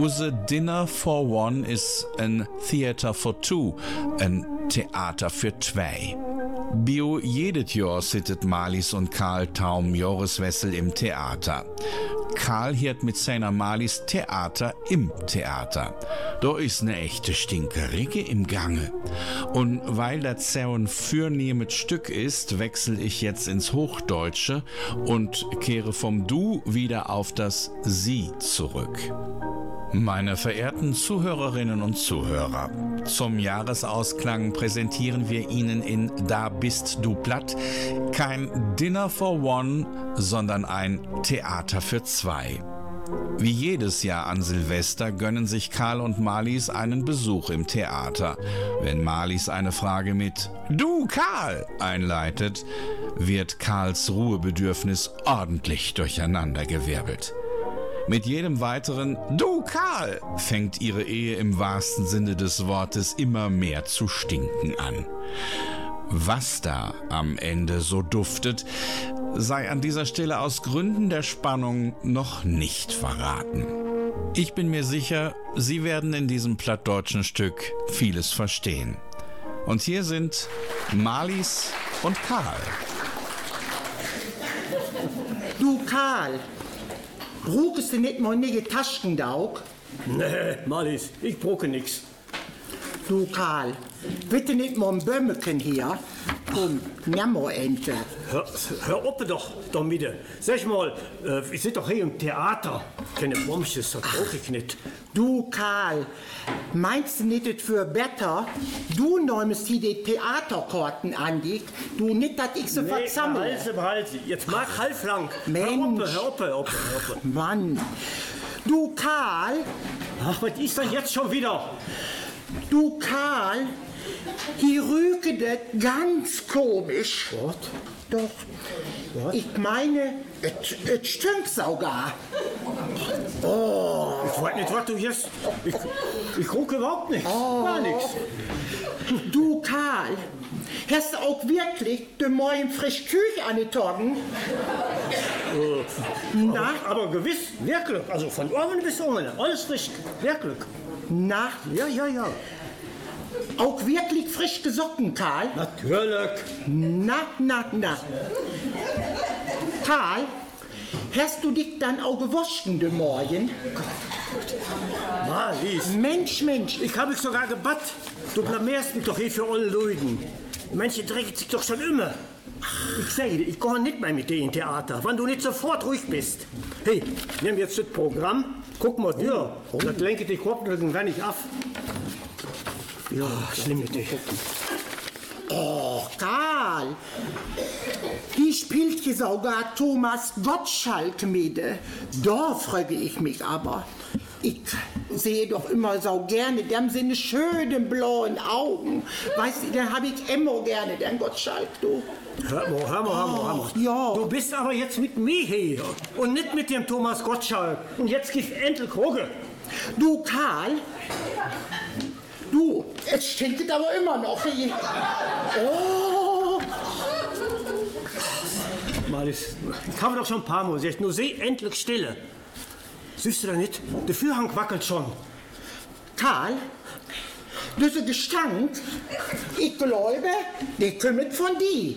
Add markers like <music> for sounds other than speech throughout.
Use Dinner for One is ein Theater for Two, ein Theater für zwei. Bio jedet Jahr sittet Malis und Karl Taum Joriswessel im Theater. Karl hiert mit seiner Malis Theater im Theater. Da ist ne echte Stinkerige im Gange. Und weil das so ein fürnehmes Stück ist, wechsel ich jetzt ins Hochdeutsche und kehre vom Du wieder auf das Sie zurück. Meine verehrten Zuhörerinnen und Zuhörer, zum Jahresausklang präsentieren wir Ihnen in Da bist du platt kein Dinner for One, sondern ein Theater für zwei. Wie jedes Jahr an Silvester gönnen sich Karl und Marlies einen Besuch im Theater. Wenn Marlies eine Frage mit Du Karl einleitet, wird Karls Ruhebedürfnis ordentlich durcheinandergewirbelt. Mit jedem weiteren Du Karl fängt ihre Ehe im wahrsten Sinne des Wortes immer mehr zu stinken an. Was da am Ende so duftet, sei an dieser Stelle aus Gründen der Spannung noch nicht verraten. Ich bin mir sicher, Sie werden in diesem plattdeutschen Stück vieles verstehen. Und hier sind Marlies und Karl. Du Karl, brauchst du nicht mal eine Taschendaug? Nee, Malis, ich brauche nix. Du Karl, bitte nicht mal ein Bömmeken hier. Komm, nimm mal Ente. Hör, hör auf doch, damit. Sag mal, äh, wir sind doch hier im Theater. Keine Bombsches, das brauche ich nicht. Du Karl, meinst du nicht es für besser? Du nimmst hier die Theaterkarten an dich. Du nicht, dass ich sie Nee, versammle. Halse, Halse. Jetzt mach halblang. Mensch. Hör auf, hör auf, hör auf. Mann. Du Karl, Ach, was ist denn jetzt schon wieder? du Karl, hier rüge das ganz komisch. Was? Doch, ich meine, es stinkt sogar. Ich weiß nicht, was du jetzt... Ich, ich gucke überhaupt nichts. Gar nichts. Du Karl, hast du auch wirklich den Morgen frisch Küche angetragen? Na, Aber gewiss, wirklich. Also von oben bis unten. Alles frisch. Wirklich. na, Ja, ja, ja. Auch wirklich frisch gesocken, Karl? Natürlich. Na, na, na. Karl, hast du dich dann auch gewaschen den Morgen? Malis. Mensch, Mensch, Ich habe mich sogar gebatt. Du blamierst mich doch hier für alle Leute. Manche drecken sich doch schon immer. Ich sage dir, ich gehe nicht mehr mit dir in Theater, wenn du nicht sofort ruhig bist. Hey, nimm jetzt das Programm, guck mal dir. Das lenke die Kopf irgendwann nicht ab. Ja, schlimm mit dir. Oh, Karl, die spielt hier sogar Thomas Gottschalk mit. Da frage ich mich aber. Ich sehe doch immer so gerne dem seine schönen blauen Augen. Weißt du, dann habe ich immer gerne den Gottschalk, du. Hör mal, hör mal, hör mal, hör mal. ja. Du bist aber jetzt mit mir hier und nicht mit dem Thomas Gottschalk. Und jetzt gib endlich Kroge. Du, Karl, du, es stinkt aber immer noch. Oh, Malis, ich habe doch schon ein paar Mal gesagt, nur seh endlich Stille. Siehst du da nicht? Der Führhang wackelt schon. Karl, dieser Gestank, ich glaube, der kommt von dir.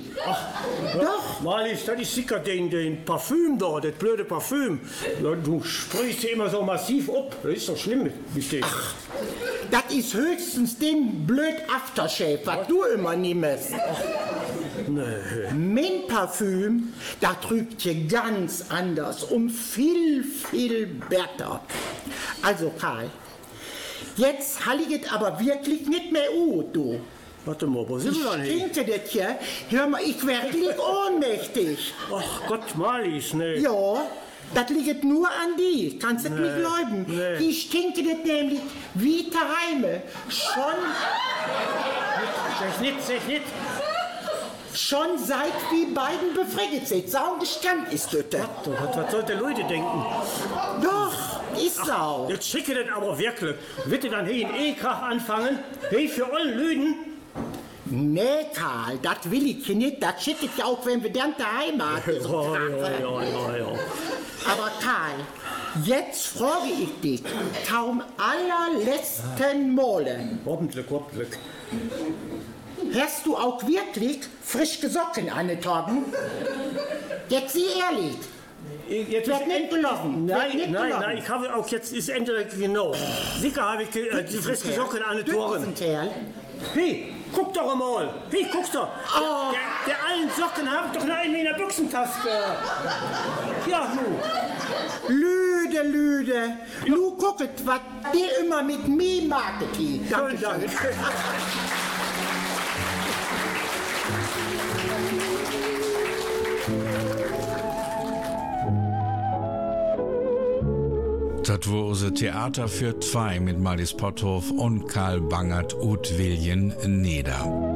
Doch. Malis, das ist sicher den, den Parfüm da, das blöde Parfüm. Du sprichst sie immer so massiv ab. Das ist doch schlimm mit dir. Das ist höchstens den blöd Aftershave, was du immer nimmst. Mein Parfüm, da trügt hier ganz anders, um viel, viel besser. Also Karl, jetzt halliget aber wirklich nicht mehr ut, du. Warte mal, wo sind wir denn hier? Stinke das hier? Hör mal, ich werde ohnmächtig. Ach Gott, Malis, ne. Ja, das liegt nur an die. Kannst du es nicht glauben? nee. Die stinken nämlich wie Tereime. Schon, nicht, nicht. schon seit wie beiden befriedigt sind. Sau Gestank ist das. Was, was soll der Leute denken? Doch, ist Sau. Jetzt schicke das aber wirklich. Ihr dann hier in Ekrach anfangen? Hey, für alle Lüden? Nee, Karl, das will ich nicht. Das schickt ja auch, wenn wir dann daheim <laughs> haben. Ja, ja, ja, ja, ja. Aber Karl, jetzt frage ich dich, kaum allerletzten Male, Hoffentlich, hoffentlich. hast du auch wirklich frische Socken angetragen? Jetzt sieh ehrlich. Jetzt Wird nicht. Wird Nein, nicht nein, gelogen. nein, ich habe auch jetzt, ist Ende genau. Sicher habe ich äh, die frische Socken an den Toren. Kerl. Hey, guck doch mal. Hey, guck doch. Oh. Der, der allen Socken habe ich doch noch einen in der Büchsentasche. Ja, nu. Lüde, Lüde. Nu gucket, was dir immer mit mir Marketing. Danke, danke. Unser Theater für zwei mit Marlies Potthof und Karl Bangert ut Wiljen Neder.